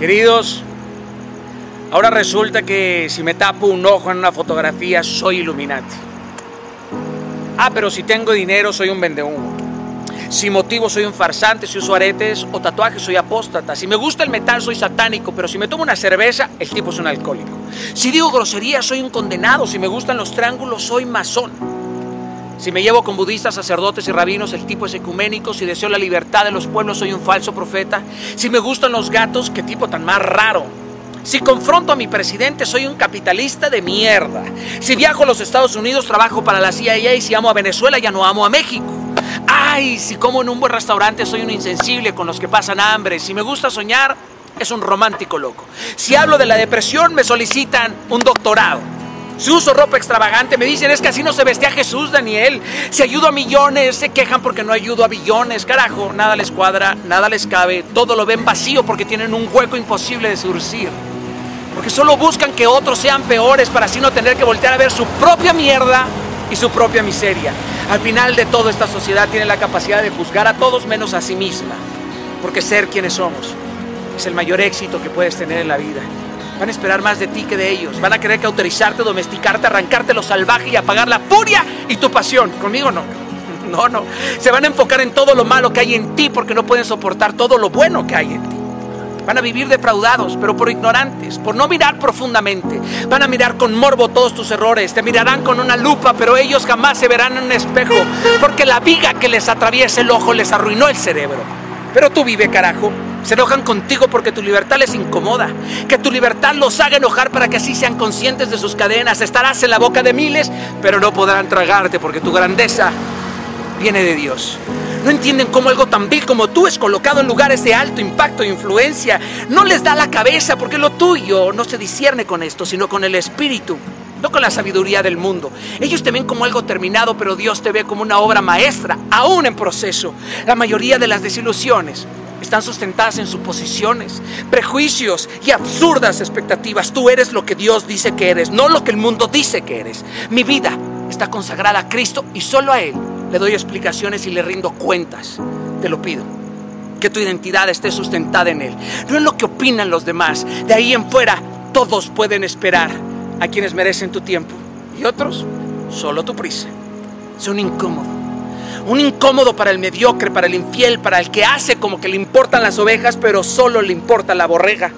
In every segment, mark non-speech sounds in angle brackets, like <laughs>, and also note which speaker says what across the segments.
Speaker 1: Queridos, ahora resulta que si me tapo un ojo en una fotografía soy Illuminati. Ah, pero si tengo dinero soy un vendehumo. Si motivo soy un farsante, si uso aretes o tatuajes soy apóstata. Si me gusta el metal soy satánico, pero si me tomo una cerveza, el tipo es un alcohólico. Si digo grosería soy un condenado, si me gustan los triángulos soy masón. Si me llevo con budistas, sacerdotes y rabinos, el tipo es ecuménico. Si deseo la libertad de los pueblos, soy un falso profeta. Si me gustan los gatos, qué tipo tan más raro. Si confronto a mi presidente, soy un capitalista de mierda. Si viajo a los Estados Unidos, trabajo para la CIA y si amo a Venezuela, ya no amo a México. Ay, si como en un buen restaurante, soy un insensible con los que pasan hambre. Si me gusta soñar, es un romántico loco. Si hablo de la depresión, me solicitan un doctorado. Si uso ropa extravagante, me dicen es que así no se vestía Jesús, Daniel. Si ayudo a millones, se quejan porque no ayudo a billones. Carajo, nada les cuadra, nada les cabe. Todo lo ven vacío porque tienen un hueco imposible de surcir. Porque solo buscan que otros sean peores para así no tener que voltear a ver su propia mierda y su propia miseria. Al final de todo, esta sociedad tiene la capacidad de juzgar a todos menos a sí misma. Porque ser quienes somos es el mayor éxito que puedes tener en la vida. Van a esperar más de ti que de ellos. Van a querer cauterizarte, domesticarte, arrancarte lo salvaje y apagar la furia y tu pasión. Conmigo no. <laughs> No, no. Se van a enfocar en todo lo malo que hay en ti porque no pueden soportar todo lo bueno que hay en ti. Van a vivir defraudados, pero por ignorantes, por no mirar profundamente. Van a mirar con morbo todos tus errores. Te mirarán con una lupa, pero ellos jamás se verán en un espejo porque la viga que les atraviesa el ojo les arruinó el cerebro. Pero tú vive, carajo. Se enojan contigo porque tu libertad les incomoda. Que tu libertad los haga enojar para que así sean conscientes de sus cadenas. Estarás en la boca de miles, pero no podrán tragarte porque tu grandeza viene de Dios. No entienden cómo algo tan vil como tú es colocado en lugares de alto impacto e influencia. No les da la cabeza porque lo tuyo no se discierne con esto, sino con el espíritu, no con la sabiduría del mundo. Ellos te ven como algo terminado, pero Dios te ve como una obra maestra, aún en proceso. La mayoría de las desilusiones están sustentadas en suposiciones, prejuicios y absurdas expectativas. Tú eres lo que Dios dice que eres, no lo que el mundo dice que eres. Mi vida está consagrada a Cristo y solo a Él le doy explicaciones y le rindo cuentas. Te lo pido. Que tu identidad esté sustentada en Él, no en lo que opinan los demás. De ahí en fuera, todos pueden esperar a quienes merecen tu tiempo y otros solo tu prisa. Son incómodos un incómodo para el mediocre, para el infiel, para el que hace como que le importan las ovejas, pero solo le importa la borrega.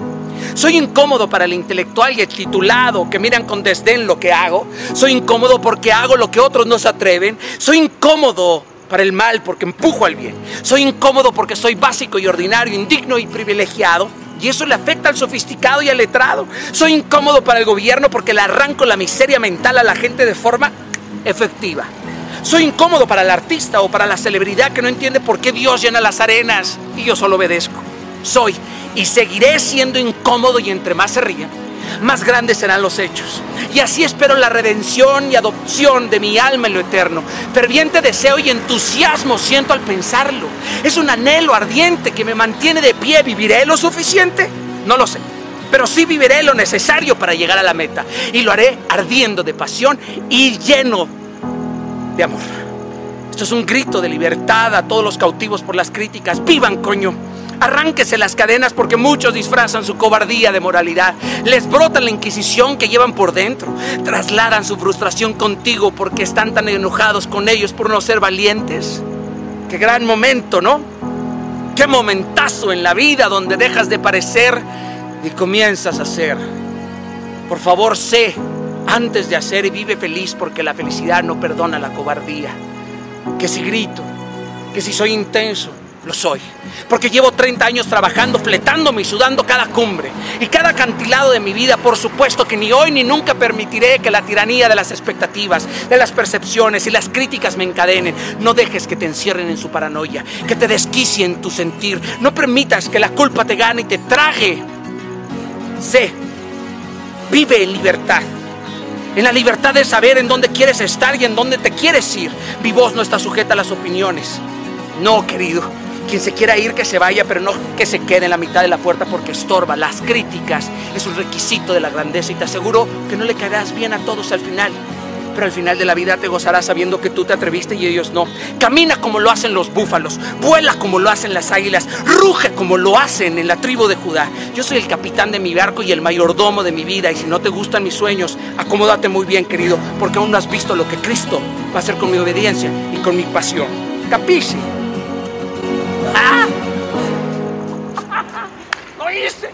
Speaker 1: Soy incómodo para el intelectual y el titulado que miran con desdén lo que hago. Soy incómodo porque hago lo que otros no se atreven. Soy incómodo para el mal porque empujo al bien. Soy incómodo porque soy básico y ordinario, indigno y privilegiado. Y eso le afecta al sofisticado y al letrado. Soy incómodo para el gobierno porque le arranco la miseria mental a la gente de forma efectiva. Soy incómodo para el artista o para la celebridad que no entiende por qué Dios llena las arenas y yo solo obedezco. Soy y seguiré siendo incómodo y entre más se ríen, más grandes serán los hechos. Y así espero la redención y adopción de mi alma en lo eterno. Ferviente deseo y entusiasmo siento al pensarlo. Es un anhelo ardiente que me mantiene de pie. ¿Viviré lo suficiente? No lo sé. Pero sí viviré lo necesario para llegar a la meta. Y lo haré ardiendo de pasión y lleno de amor. Esto es un grito de libertad a todos los cautivos por las críticas. ¡Vivan, coño! Arránquese las cadenas porque muchos disfrazan su cobardía de moralidad. Les brotan la inquisición que llevan por dentro. Trasladan su frustración contigo porque están tan enojados con ellos por no ser valientes. Qué gran momento, ¿no? Qué momentazo en la vida donde dejas de parecer y comienzas a ser. Por favor, sé antes de hacer y vive feliz porque la felicidad no perdona la cobardía. Que si grito, que si soy intenso, lo soy. Porque llevo 30 años trabajando, fletándome y sudando cada cumbre y cada acantilado de mi vida. Por supuesto que ni hoy ni nunca permitiré que la tiranía de las expectativas, de las percepciones y las críticas me encadenen. No dejes que te encierren en su paranoia, que te desquicien tu sentir. No permitas que la culpa te gane y te traje. Sé, vive en libertad en la libertad de saber en dónde quieres estar y en dónde te quieres ir. Mi voz no está sujeta a las opiniones. No, querido. Quien se quiera ir, que se vaya, pero no que se quede en la mitad de la puerta porque estorba. Las críticas es un requisito de la grandeza y te aseguro que no le caerás bien a todos al final. Pero al final de la vida te gozarás sabiendo que tú te atreviste y ellos no. Camina como lo hacen los búfalos, vuela como lo hacen las águilas, ruge como lo hacen en la tribu de Judá. Yo soy el capitán de mi barco y el mayordomo de mi vida y si no te gustan mis sueños, acomódate muy bien, querido, porque aún no has visto lo que Cristo va a hacer con mi obediencia y con mi pasión. Capisci? ¡Ah! <laughs> ¿Lo hice?